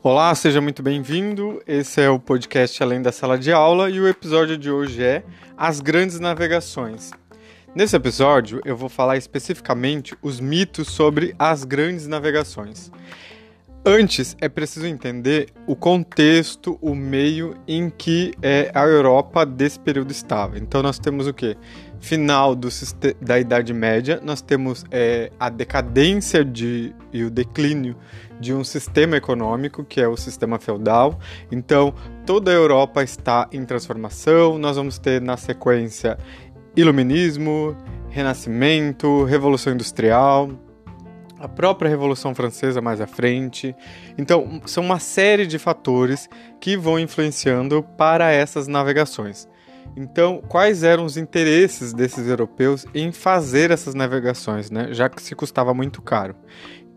Olá, seja muito bem-vindo. Esse é o podcast Além da Sala de Aula e o episódio de hoje é As Grandes Navegações. Nesse episódio, eu vou falar especificamente os mitos sobre as grandes navegações. Antes, é preciso entender o contexto, o meio em que é, a Europa desse período estava. Então, nós temos o que? Final do, da Idade Média, nós temos é, a decadência de, e o declínio de um sistema econômico, que é o sistema feudal. Então, toda a Europa está em transformação. Nós vamos ter, na sequência, Iluminismo, Renascimento, Revolução Industrial a própria Revolução Francesa mais à frente. Então, são uma série de fatores que vão influenciando para essas navegações. Então, quais eram os interesses desses europeus em fazer essas navegações, né? já que se custava muito caro?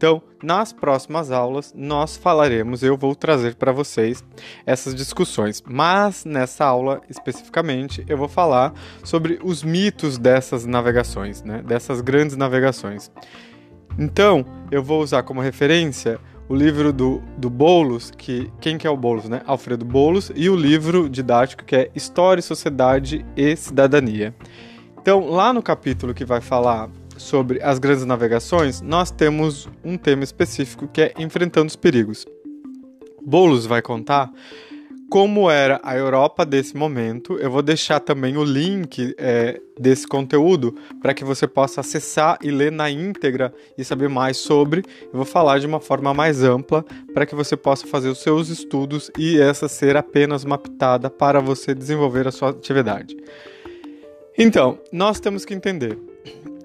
Então, nas próximas aulas, nós falaremos, eu vou trazer para vocês essas discussões. Mas nessa aula especificamente, eu vou falar sobre os mitos dessas navegações, né? dessas grandes navegações. Então, eu vou usar como referência o livro do, do Boulos, que quem que é o Boulos, né? Alfredo Boulos, e o livro didático que é História, Sociedade e Cidadania. Então, lá no capítulo que vai falar sobre as grandes navegações, nós temos um tema específico que é enfrentando os perigos. Boulos vai contar como era a Europa desse momento. Eu vou deixar também o link é, desse conteúdo para que você possa acessar e ler na íntegra e saber mais sobre. Eu vou falar de uma forma mais ampla para que você possa fazer os seus estudos e essa ser apenas uma pitada para você desenvolver a sua atividade. Então, nós temos que entender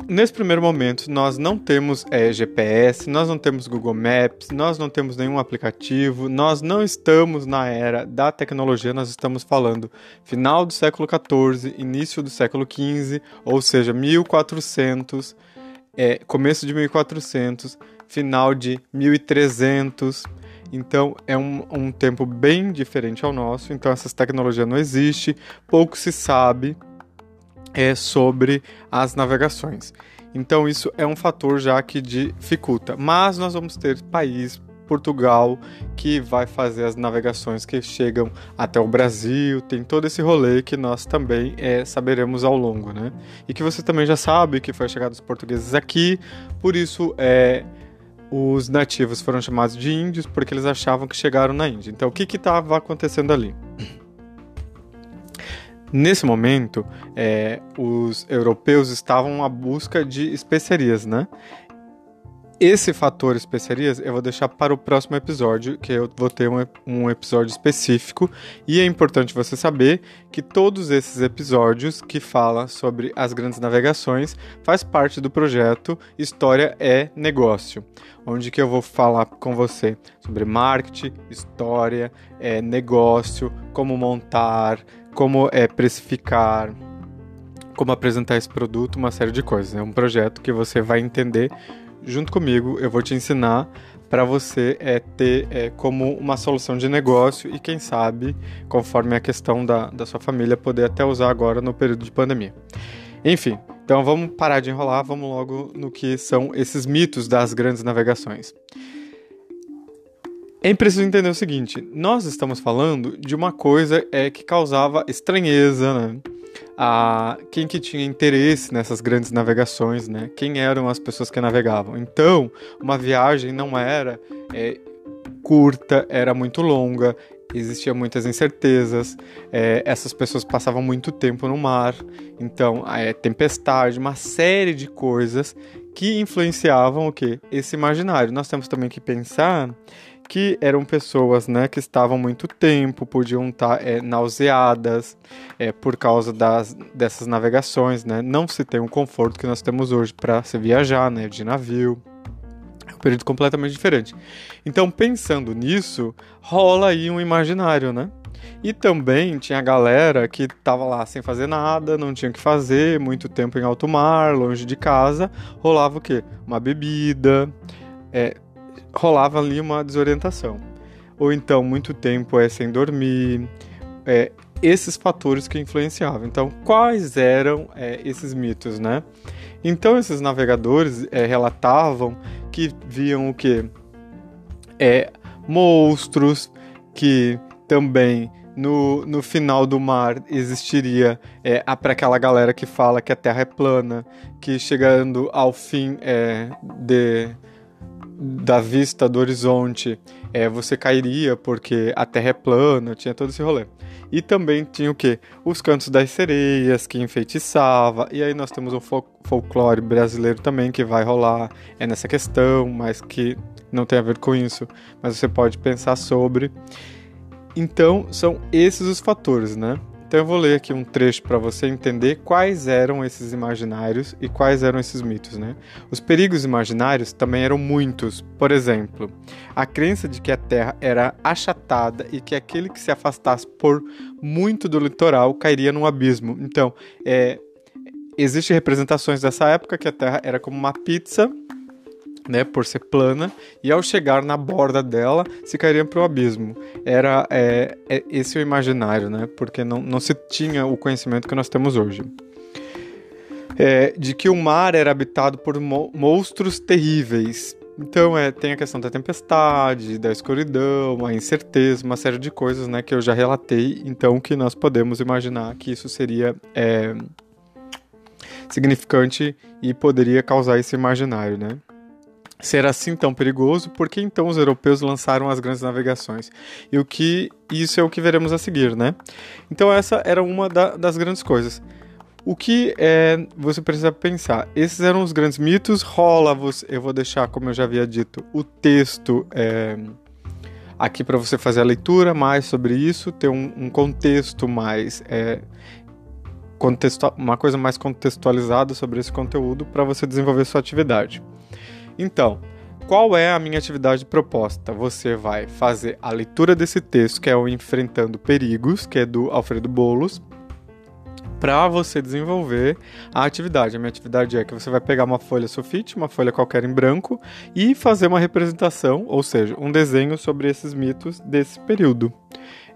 Nesse primeiro momento, nós não temos é, GPS, nós não temos Google Maps, nós não temos nenhum aplicativo, nós não estamos na era da tecnologia, nós estamos falando final do século XIV, início do século XV, ou seja, 1400, é, começo de 1400, final de 1300. Então é um, um tempo bem diferente ao nosso. Então essas tecnologias não existem, pouco se sabe é sobre as navegações. Então isso é um fator já que dificulta. Mas nós vamos ter país Portugal que vai fazer as navegações que chegam até o Brasil, tem todo esse rolê que nós também é, saberemos ao longo, né? E que você também já sabe que foi a chegada dos portugueses aqui, por isso é, os nativos foram chamados de índios porque eles achavam que chegaram na Índia. Então o que estava acontecendo ali? Nesse momento, é, os europeus estavam à busca de especiarias, né? Esse fator especiarias eu vou deixar para o próximo episódio, que eu vou ter um, um, episódio específico. E é importante você saber que todos esses episódios que fala sobre as grandes navegações faz parte do projeto História é Negócio, onde que eu vou falar com você sobre marketing, história, é, negócio, como montar, como é precificar, como apresentar esse produto, uma série de coisas. É um projeto que você vai entender junto comigo. Eu vou te ensinar para você é, ter é, como uma solução de negócio e, quem sabe, conforme a questão da, da sua família, poder até usar agora no período de pandemia. Enfim, então vamos parar de enrolar, vamos logo no que são esses mitos das grandes navegações. É preciso entender o seguinte: nós estamos falando de uma coisa é que causava estranheza, né? A quem que tinha interesse nessas grandes navegações, né? Quem eram as pessoas que navegavam? Então, uma viagem não era é, curta, era muito longa, existiam muitas incertezas, é, essas pessoas passavam muito tempo no mar, então é, tempestade, uma série de coisas que influenciavam o que esse imaginário. Nós temos também que pensar que eram pessoas né, que estavam muito tempo, podiam estar tá, é, nauseadas é, por causa das, dessas navegações. Né? Não se tem o conforto que nós temos hoje para se viajar né, de navio. É um período completamente diferente. Então, pensando nisso, rola aí um imaginário, né? E também tinha galera que tava lá sem fazer nada, não tinha o que fazer, muito tempo em alto mar, longe de casa, rolava o quê? Uma bebida, é, rolava ali uma desorientação. Ou então, muito tempo é sem dormir, é, esses fatores que influenciavam. Então, quais eram é, esses mitos, né? Então, esses navegadores é, relatavam que viam o que? É, monstros, que também no, no final do mar existiria é, para aquela galera que fala que a Terra é plana, que chegando ao fim é, de, da vista do horizonte é, você cairia porque a Terra é plana, tinha todo esse rolê. E também tinha o que? Os cantos das sereias, que enfeitiçava. E aí nós temos o fol folclore brasileiro também, que vai rolar é nessa questão, mas que não tem a ver com isso. Mas você pode pensar sobre. Então, são esses os fatores, né? Então eu vou ler aqui um trecho para você entender quais eram esses imaginários e quais eram esses mitos, né? Os perigos imaginários também eram muitos. Por exemplo, a crença de que a Terra era achatada e que aquele que se afastasse por muito do litoral cairia num abismo. Então, é, existem representações dessa época que a Terra era como uma pizza né, por ser plana, e ao chegar na borda dela se cairia para o abismo. Era é, é, esse o imaginário, né, porque não, não se tinha o conhecimento que nós temos hoje. É, de que o mar era habitado por mo monstros terríveis. Então é, tem a questão da tempestade, da escuridão, a incerteza, uma série de coisas né, que eu já relatei, então que nós podemos imaginar que isso seria é, significante e poderia causar esse imaginário, né? Ser assim tão perigoso, por que então os europeus lançaram as grandes navegações? E o que isso é o que veremos a seguir, né? Então essa era uma da, das grandes coisas. O que é, você precisa pensar? Esses eram os grandes mitos. Rola, você, eu vou deixar, como eu já havia dito, o texto é, aqui para você fazer a leitura mais sobre isso, ter um, um contexto mais é, uma coisa mais contextualizada sobre esse conteúdo para você desenvolver sua atividade. Então, qual é a minha atividade proposta? Você vai fazer a leitura desse texto, que é o Enfrentando Perigos, que é do Alfredo Bolos, para você desenvolver a atividade. A minha atividade é que você vai pegar uma folha sulfite, uma folha qualquer em branco, e fazer uma representação, ou seja, um desenho sobre esses mitos desse período.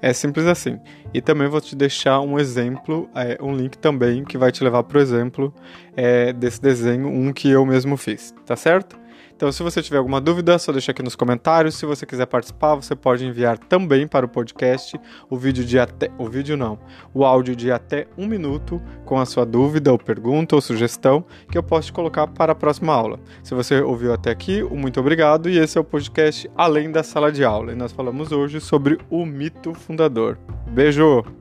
É simples assim. E também vou te deixar um exemplo, é, um link também que vai te levar para o exemplo é, desse desenho, um que eu mesmo fiz, tá certo? Então, se você tiver alguma dúvida, só deixa aqui nos comentários. Se você quiser participar, você pode enviar também para o podcast o vídeo de até. O vídeo não, o áudio de até um minuto com a sua dúvida, ou pergunta, ou sugestão, que eu posso te colocar para a próxima aula. Se você ouviu até aqui, muito obrigado. E esse é o podcast Além da Sala de Aula. E nós falamos hoje sobre o mito fundador. Beijo!